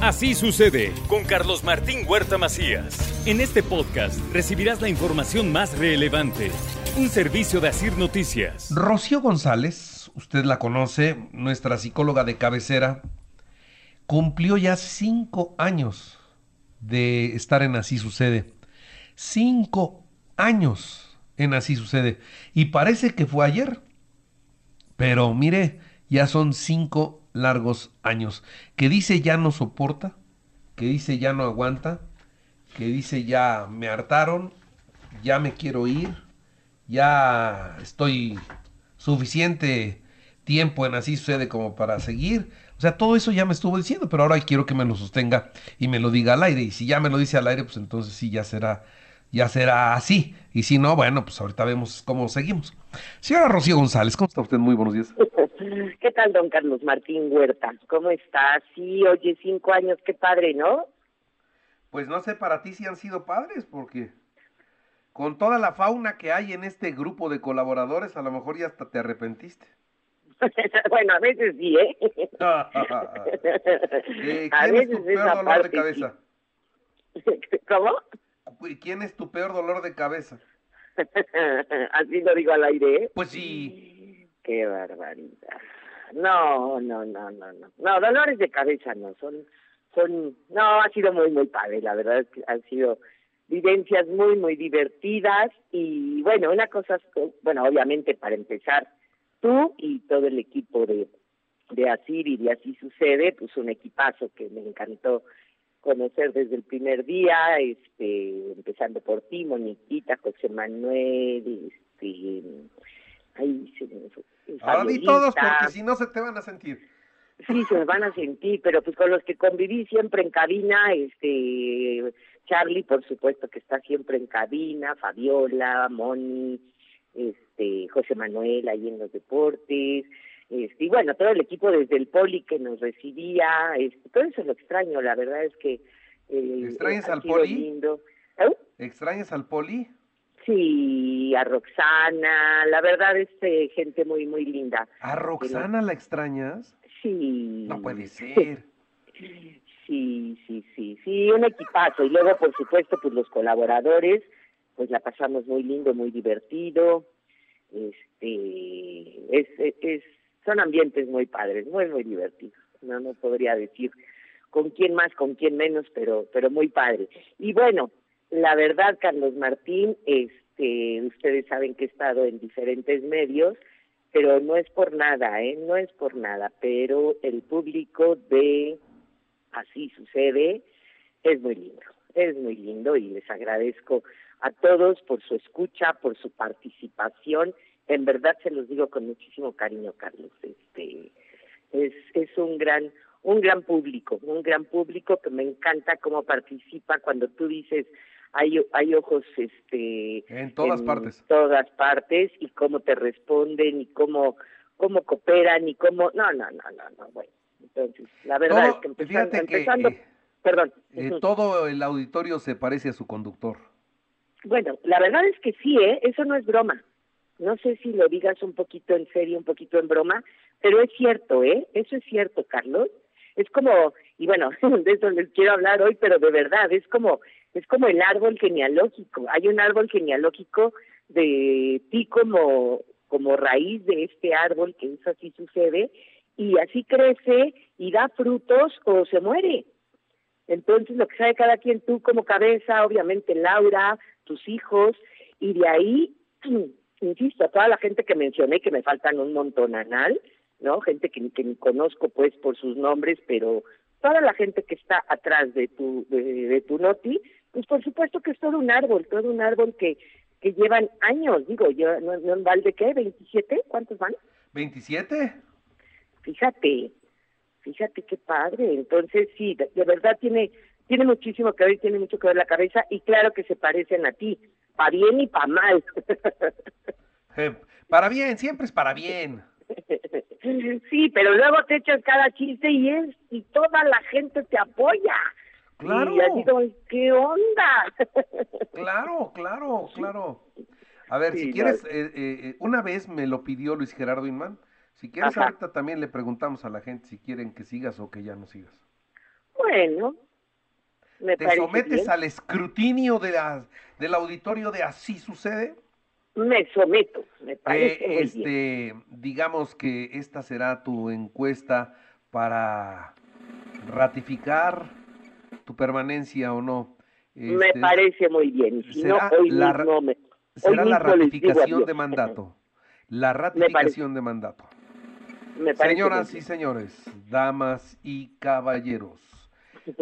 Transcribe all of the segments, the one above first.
Así sucede con Carlos Martín Huerta Macías. En este podcast recibirás la información más relevante. Un servicio de Asir Noticias. Rocío González, usted la conoce, nuestra psicóloga de cabecera, cumplió ya cinco años de estar en Así Sucede. Cinco años en Así Sucede. Y parece que fue ayer. Pero mire, ya son cinco largos años, que dice ya no soporta, que dice ya no aguanta, que dice ya me hartaron, ya me quiero ir, ya estoy suficiente tiempo en así sucede como para seguir. O sea, todo eso ya me estuvo diciendo, pero ahora quiero que me lo sostenga y me lo diga al aire. Y si ya me lo dice al aire, pues entonces sí ya será, ya será así. Y si no, bueno, pues ahorita vemos cómo seguimos. Señora Rocío González, ¿cómo está usted? Muy buenos días. ¿Qué tal, don Carlos Martín Huerta? ¿Cómo está? Sí, oye, cinco años, qué padre, ¿no? Pues no sé para ti si han sido padres, porque con toda la fauna que hay en este grupo de colaboradores, a lo mejor ya hasta te arrepentiste. bueno, a veces sí, ¿eh? eh ¿Quién es tu peor dolor de cabeza? ¿Cómo? ¿Quién es tu peor dolor de cabeza? Así lo digo al aire, ¿eh? Pues sí. Qué barbaridad. No, no, no, no, no. No, dolores de cabeza no, son, son, no, ha sido muy, muy padre, la verdad es que han sido vivencias muy, muy divertidas y bueno, una cosa, bueno, obviamente para empezar, tú y todo el equipo de, de Asir y de Así Sucede, pues un equipazo que me encantó conocer desde el primer día, este, empezando por ti, Moniquita, José Manuel, este, ahí se Ahora di todos porque si no se te van a sentir. Sí, se van a sentir, pero pues con los que conviví siempre en cabina, este, Charlie, por supuesto que está siempre en cabina, Fabiola, Moni, este, José Manuel ahí en los deportes, este, y bueno, todo el equipo desde el poli que nos recibía, este, todo eso lo extraño, la verdad es que... Eh, ¿Extrañas al poli? ¿Eh? ¿Extrañas al poli? Sí, a Roxana, la verdad es eh, gente muy, muy linda. ¿A Roxana la extrañas? Sí. No puede ser. Sí, sí, sí, sí, un equipazo. Y luego, por supuesto, pues los colaboradores, pues la pasamos muy lindo, muy divertido. Este, es, es, son ambientes muy padres, muy, muy divertidos. No, no podría decir con quién más, con quién menos, pero, pero muy padre. Y bueno, la verdad, Carlos Martín, este, ustedes saben que he estado en diferentes medios, pero no es por nada, ¿eh? No es por nada, pero el público de Así sucede es muy lindo, es muy lindo y les agradezco a todos por su escucha, por su participación en verdad se los digo con muchísimo cariño, Carlos. Este es es un gran un gran público, un gran público que me encanta cómo participa cuando tú dices hay hay ojos este en todas partes. Todas partes y cómo te responden y cómo cómo cooperan y cómo no, no, no, no, no, bueno. Entonces, la verdad es que empezando, empezando eh, perdón. Eh, todo el auditorio se parece a su conductor. Bueno, la verdad es que sí, ¿eh? Eso no es broma no sé si lo digas un poquito en serio, un poquito en broma, pero es cierto, ¿eh? Eso es cierto, Carlos. Es como, y bueno, de eso les quiero hablar hoy, pero de verdad, es como, es como el árbol genealógico. Hay un árbol genealógico de ti como, como raíz de este árbol, que eso así sucede, y así crece y da frutos o se muere. Entonces, lo que sabe cada quien, tú como cabeza, obviamente Laura, tus hijos, y de ahí insisto, a toda la gente que mencioné, que me faltan un montón anal, ¿no? Gente que, que ni conozco pues por sus nombres, pero toda la gente que está atrás de tu, de, tu noti, pues por supuesto que es todo un árbol, todo un árbol que, que llevan años, digo, yo, no, no en balde, ¿qué? ¿27? ¿Cuántos van? ¿27? Fíjate, Fíjate qué padre. Entonces, sí, de, de verdad tiene tiene muchísimo que ver, tiene mucho que ver la cabeza y claro que se parecen a ti, para bien y para mal. Eh, para bien, siempre es para bien. Sí, pero luego te echas cada chiste y es y toda la gente te apoya. Claro. Y así como, ¿qué onda? Claro, claro, claro. A ver, Sí, si no. quieres, eh, eh, una vez me lo pidió Luis Gerardo Inman. Si quieres, Ajá. ahorita también le preguntamos a la gente si quieren que sigas o que ya no sigas. Bueno, me ¿Te sometes bien. al escrutinio de la, del auditorio de Así sucede? Me someto, me Eh, parece muy bien. este, digamos que esta será tu encuesta para ratificar tu permanencia o no. me Este, parece muy bien. No, será hoy la mismo me... será hoy la mismo les digo ratificación de mandato. La ratificación de mandato. Me Señoras y señores, damas y caballeros,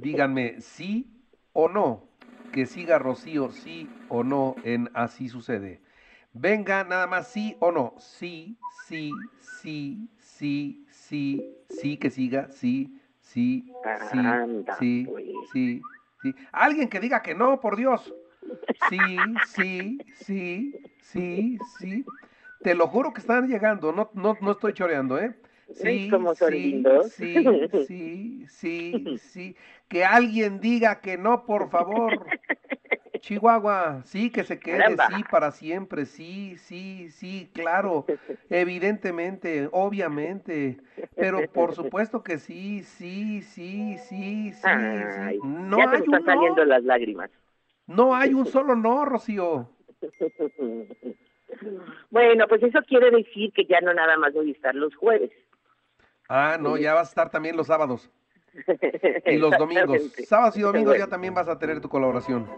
díganme sí o no, que siga Rocío sí o no en Así sucede. Venga, nada más sí o no. Sí, sí, sí, sí, sí, sí, que siga, sí, sí, sí, sí, sí, sí. Alguien que diga que no, por Dios. Sí, sí, sí, sí, sí. Te lo juro que están llegando, no, no, no estoy choreando, ¿eh? ¿Ves cómo son sí, lindos? sí, sí, sí, sí. Que alguien diga que no, por favor. Chihuahua, sí, que se quede, Caramba. sí, para siempre, sí, sí, sí, claro, evidentemente, obviamente, pero por supuesto que sí, sí, sí, sí, sí, Ay, sí. No ya te hay me están un saliendo no, las lágrimas. no hay un solo no, Rocío. Bueno, pues eso quiere decir que ya no nada más voy a estar los jueves. Ah, no, ya vas a estar también los sábados y los domingos. Sábados y domingos ya también vas a tener tu colaboración.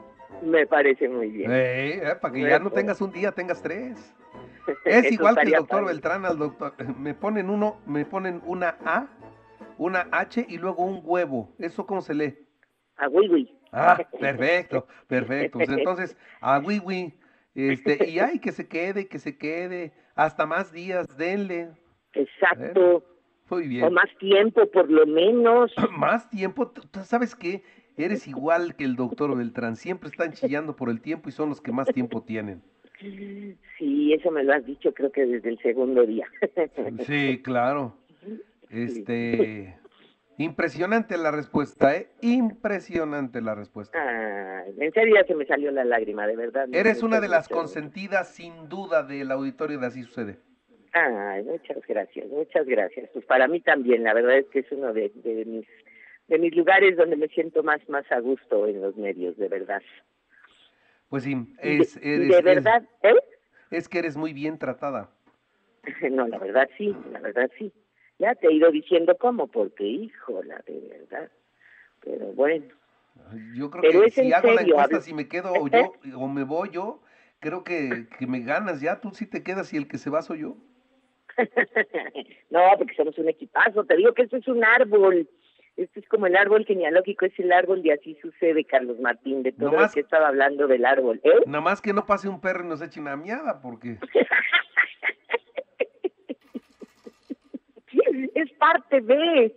Me parece muy bien. Eh, eh, para que ya no tengas un día, tengas tres. Es igual que el doctor padre. Beltrán al doctor. Me ponen uno, me ponen una A, una H y luego un huevo. ¿Eso cómo se lee? A Wiwi. Ah, perfecto, perfecto. Pues entonces, a Wiwi, este, y ay, que se quede, que se quede, hasta más días, denle. Exacto. Muy bien. O más tiempo, por lo menos. Más tiempo, sabes que eres igual que el doctor Beltrán, siempre están chillando por el tiempo y son los que más tiempo tienen. Sí, eso me lo has dicho creo que desde el segundo día. Sí, claro. Este, impresionante la respuesta, ¿eh? Impresionante la respuesta. En serio ya se me salió la lágrima, de verdad. Eres una de las consentidas sin duda del auditorio de Así Sucede. Ay, muchas gracias, muchas gracias. Pues para mí también, la verdad es que es uno de, de mis de mis lugares donde me siento más más a gusto en los medios, de verdad. Pues sí, es, eres, de verdad, ¿eh? es que eres muy bien tratada. No, la verdad sí, la verdad sí. Ya te he ido diciendo cómo, porque híjola, de verdad. Pero bueno, Yo creo Pero que es si en hago la serio, encuesta, habla- si me quedo o yo o me voy yo, creo que, que me ganas ya. Tú sí te quedas y el que se va soy yo. no, porque somos un equipazo. Te digo que esto es un árbol. Este es como el árbol genealógico, es el árbol de así sucede, Carlos Martín, de todo No más- lo que estaba hablando del árbol. ¿eh? Nada más que no pase un perro y nos eche una miada, porque es parte de,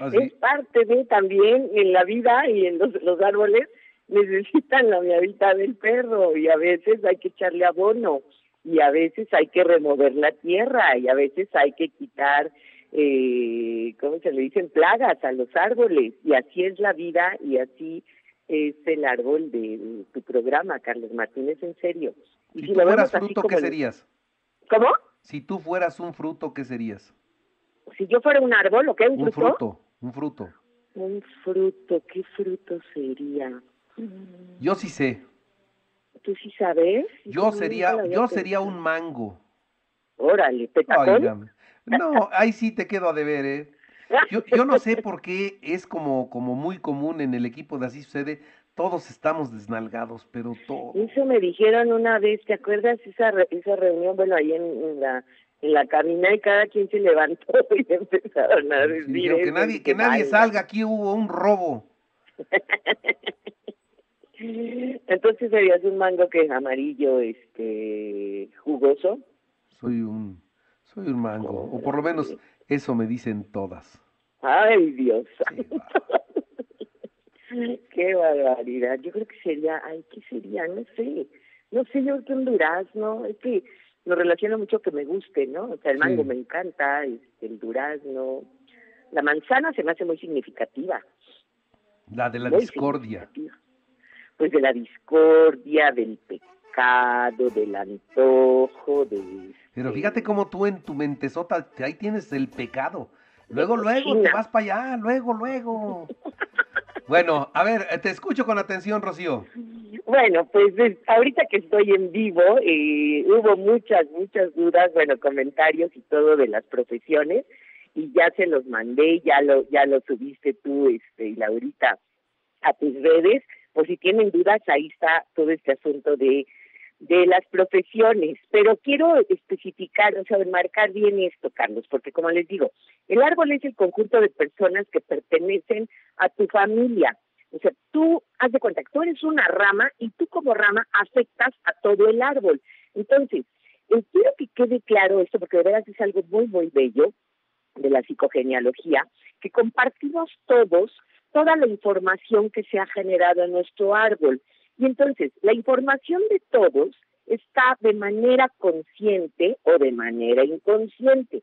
así. es parte de también en la vida y en los, los árboles necesitan la miadita del perro y a veces hay que echarle abono y a veces hay que remover la tierra y a veces hay que quitar, eh, ¿cómo se le dicen? Plagas a los árboles y así es la vida y así es el árbol de tu programa, Carlos Martínez, en serio. Y Si si tú fueras fruto, ¿qué serías? ¿Cómo? Si tú fueras un fruto, ¿qué serías? Si yo fuera un árbol, ¿o qué? ¿Un, Un fruto? fruto, un fruto. Un fruto, ¿qué fruto sería? Yo sí sé. ¿Tú sí sabes? Yo Nunca sería, yo sería un mango. Órale, petacón. No, ahí sí te quedo a deber, ¿eh? Yo, yo no sé por qué es como, como muy común en el equipo de Así Sucede, todos estamos desnalgados, pero todos. Eso me dijeron una vez, ¿te acuerdas esa re- esa reunión? Bueno, ahí en, en la en la cabina y cada quien se levantó y empezaron a Sí, decir dijeron que nadie, que nadie salga, aquí hubo un robo. Entonces serías un mango que es amarillo, este, jugoso. Soy un, soy un mango, o por lo menos eso me dicen todas. Ay, Dios. Qué barbaridad. Yo creo que sería, ay, ¿qué sería? No sé. No sé, yo creo que un durazno, es que lo relaciono mucho que me guste, ¿no? O sea, el mango Sí. me encanta, este, el durazno. La manzana se me hace muy significativa. La de la muy discordia. significativa. Pues de la discordia, del pecado, del antojo, de... Pero este, fíjate cómo tú en tu mentezota, te- ahí tienes el pecado. Luego, luego, te vas para allá, luego, luego. Bueno, a ver, eh, te escucho con atención, Rocío. Bueno, pues es- ahorita que estoy en vivo, eh, hubo muchas, muchas dudas, bueno, comentarios y todo de las profesiones, y ya se los mandé, ya lo, ya lo subiste tú, este, y Laurita, a tus redes, por si tienen dudas, ahí está todo este asunto de, de las profesiones, pero quiero especificar, o sea, marcar bien esto, Carlos, porque como les digo, el árbol es el conjunto de personas que pertenecen a tu familia, o sea, tú, haz de cuenta, que tú eres una rama y tú como rama afectas a todo el árbol. Entonces, eh, quiero que quede claro esto, porque de veras es algo muy, muy bello de la psicogenealogía, que compartimos todos toda la información que se ha generado en nuestro árbol. Y entonces, la información de todos está de manera consciente o de manera inconsciente.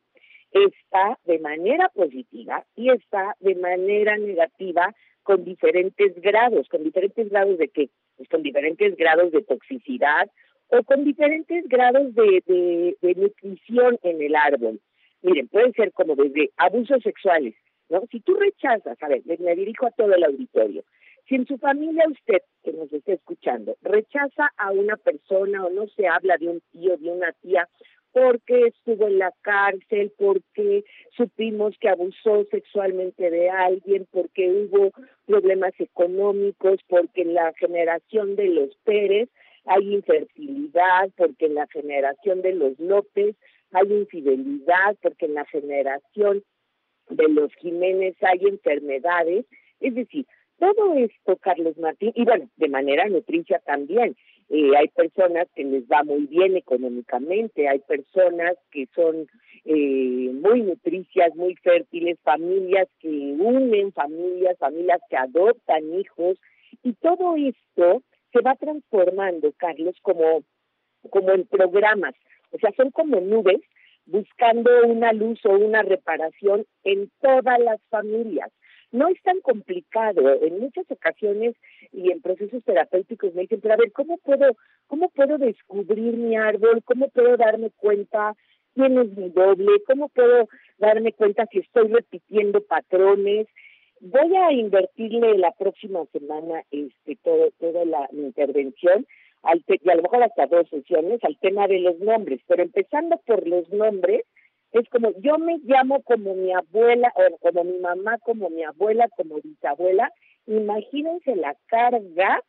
Está de manera positiva y está de manera negativa con diferentes grados, con diferentes grados de qué? Pues con diferentes grados de toxicidad o con diferentes grados de, de, nutrición en el árbol. Miren, pueden ser como desde abusos sexuales, ¿no? Si tú rechazas, a ver, me, me dirijo a todo el auditorio, si en su familia usted, que nos está escuchando, rechaza a una persona o no se habla de un tío, de una tía, porque estuvo en la cárcel, porque supimos que abusó sexualmente de alguien, porque hubo problemas económicos, porque en la generación de los Pérez hay infertilidad, porque en la generación de los López hay infidelidad, porque en la generación de los Jiménez hay enfermedades, es decir, todo esto, Carlos Martín, y bueno, de manera nutricia también, eh, hay personas que les va muy bien económicamente, hay personas que son eh, muy nutricias, muy fértiles, familias que unen familias, familias que adoptan hijos, y todo esto se va transformando, Carlos, como, como en programas, o sea, son como nubes buscando una luz o una reparación en todas las familias. No es tan complicado. En muchas ocasiones y en procesos terapéuticos me dicen, pero a ver, ¿cómo puedo, cómo puedo descubrir mi árbol? ¿Cómo puedo darme cuenta quién es mi doble? ¿Cómo puedo darme cuenta si estoy repitiendo patrones? Voy a invertirle la próxima semana este todo, toda la mi intervención al te- y a lo mejor hasta dos sesiones al tema de los nombres, pero empezando por los nombres, es como yo me llamo como mi abuela, o como mi mamá, como mi abuela, como bisabuela, imagínense la carga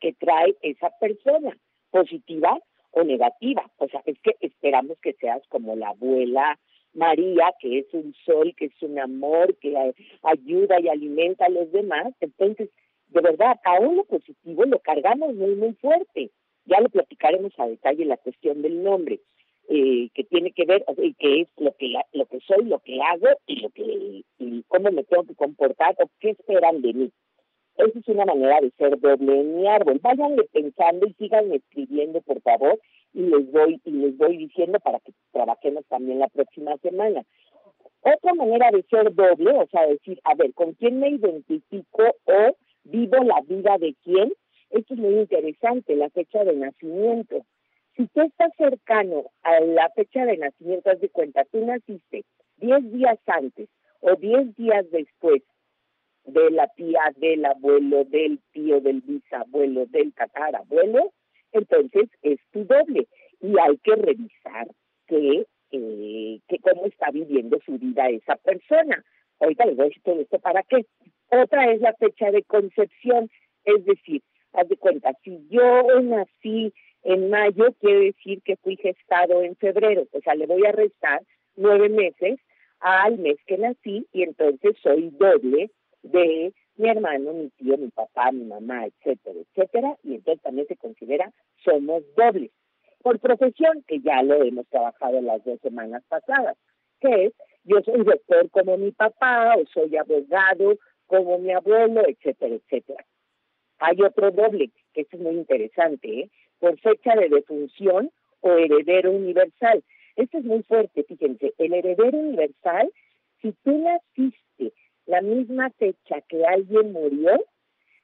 que trae esa persona, positiva o negativa. O sea, es que esperamos que seas como la abuela María, que es un sol, que es un amor, que ayuda y alimenta a los demás. Entonces, de verdad, aún lo positivo lo cargamos muy, muy fuerte. Ya lo platicaremos a detalle la cuestión del nombre, eh, que tiene que ver, o sea, que es lo que, lo que soy, lo que hago y lo que y cómo me tengo que comportar o qué esperan de mí. Esa es una manera de ser doble en mi árbol. Váyanle pensando y síganme escribiendo, por favor, y les voy y les voy diciendo para que trabajemos también la próxima semana. Otra manera de ser doble, o sea, decir, a ver, ¿con quién me identifico o vivo la vida de quién? Esto es muy interesante, la fecha de nacimiento. Si tú estás cercano a la fecha de nacimiento, haz de cuenta, tú naciste 10 días antes o 10 días después de la tía, del abuelo, del tío, del bisabuelo, del tatarabuelo, entonces es tu doble. Y hay que revisar que, eh, que cómo está viviendo su vida esa persona. Ahorita les voy a decir todo esto para qué. Otra es la fecha de concepción, es decir, haz de cuenta, si yo nací en mayo, quiere decir que fui gestado en febrero, o sea, le voy a restar nueve meses al mes que nací y entonces soy doble de mi hermano, mi tío, mi papá, mi mamá, etcétera, etcétera, y entonces también se considera somos dobles. Por profesión, que ya lo hemos trabajado las dos semanas pasadas, qué, yo soy doctor como mi papá o soy abogado como mi abuelo, etcétera, etcétera. Hay otro doble, que es muy interesante, ¿eh? por fecha de defunción o heredero universal. Esto es muy fuerte, fíjense, el heredero universal, si tú naciste la misma fecha que alguien murió,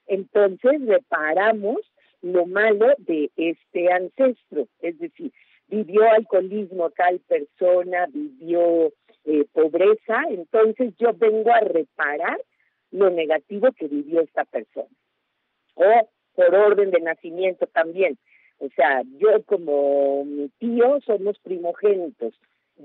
entonces reparamos lo malo de este ancestro, es decir, vivió alcoholismo tal persona, vivió eh, pobreza, entonces yo vengo a reparar lo negativo que vivió esta persona. O por orden de nacimiento también. O sea, yo como mi tío somos primogénitos,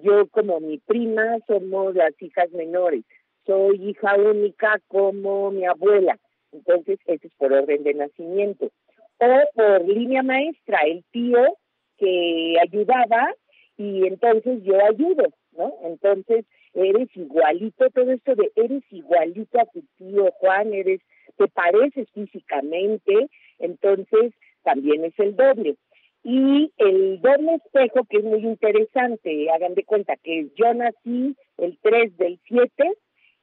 yo como mi prima somos las hijas menores, soy hija única como mi abuela. Entonces, eso es por orden de nacimiento. O por línea maestra, el tío que ayudaba y entonces yo ayudo, ¿no? Entonces, eres igualito, todo esto de eres igualito a tu tío Juan, eres, te pareces físicamente, entonces también es el doble. Y el doble espejo, que es muy interesante, hagan de cuenta que yo nací el 3 del 7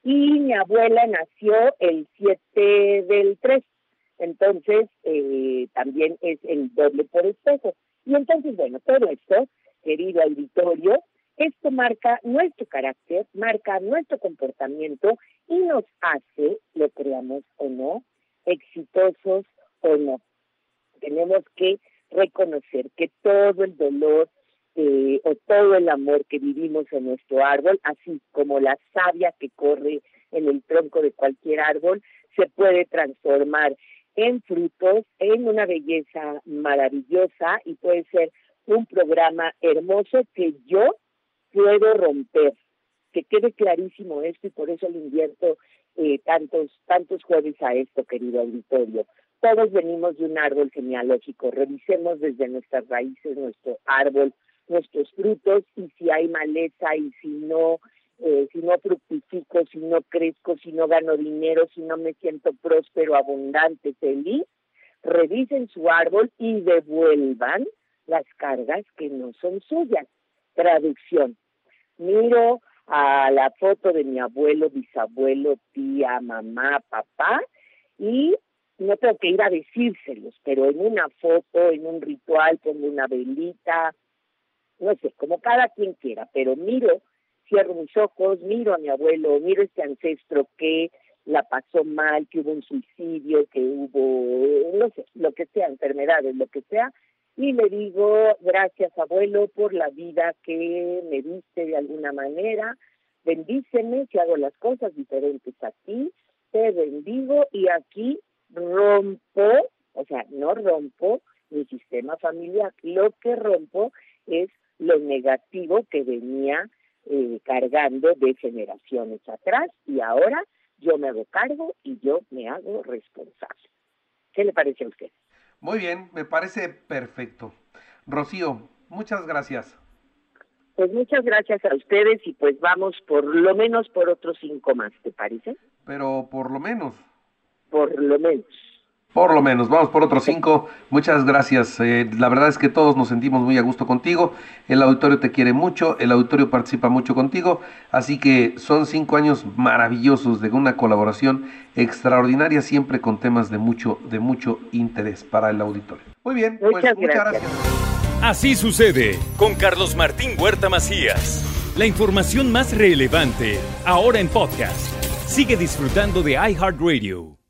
y mi abuela nació el 7 del 3. Entonces, eh, también es el doble por espejo. Y entonces, bueno, todo esto, querido auditorio, esto marca nuestro carácter, marca nuestro comportamiento y nos hace, lo creamos o no, exitosos o no. Tenemos que reconocer que todo el dolor eh, o todo el amor que vivimos en nuestro árbol, así como la savia que corre en el tronco de cualquier árbol, se puede transformar en frutos, en una belleza maravillosa y puede ser un programa hermoso que yo puedo romper. Que quede clarísimo esto y por eso le invierto eh, tantos, tantos jueves a esto, querido auditorio. Todos venimos de un árbol genealógico. Revisemos desde nuestras raíces nuestro árbol, nuestros frutos y si hay maleza y si no, eh, si no fructifico, si no crezco, si no gano dinero, si no me siento próspero, abundante, feliz, revisen su árbol y devuelvan las cargas que no son suyas. Traducción. Miro a la foto de mi abuelo, bisabuelo, tía, mamá, papá y no tengo que ir a decírselos, pero en una foto, en un ritual, pongo una velita, no sé, como cada quien quiera, pero miro, cierro mis ojos, miro a mi abuelo, miro a este ancestro que la pasó mal, que hubo un suicidio, que hubo, no sé, lo que sea, enfermedades, lo que sea, y le digo, gracias abuelo por la vida que me diste de alguna manera, bendíceme si hago las cosas diferentes a ti, te bendigo y aquí rompo, o sea, no rompo mi sistema familiar, lo que rompo es lo negativo que venía eh, cargando de generaciones atrás y ahora yo me hago cargo y yo me hago responsable. ¿Qué le parece a usted? Muy bien, me parece perfecto. Rocío, muchas gracias. Pues muchas gracias a ustedes y pues vamos por lo menos por otros cinco más, ¿te parece? Pero por lo menos. Por lo menos. Por lo menos, vamos por otros cinco. Muchas gracias. Eh, la verdad es que todos nos sentimos muy a gusto contigo. El auditorio te quiere mucho, el auditorio participa mucho contigo. Así que son cinco años maravillosos de una colaboración extraordinaria, siempre con temas de mucho, de mucho interés para el auditorio. Muy bien, pues Muchas gracias. Así sucede con Carlos Martín Huerta Macías. La información más relevante ahora en podcast. Sigue disfrutando de iHeartRadio.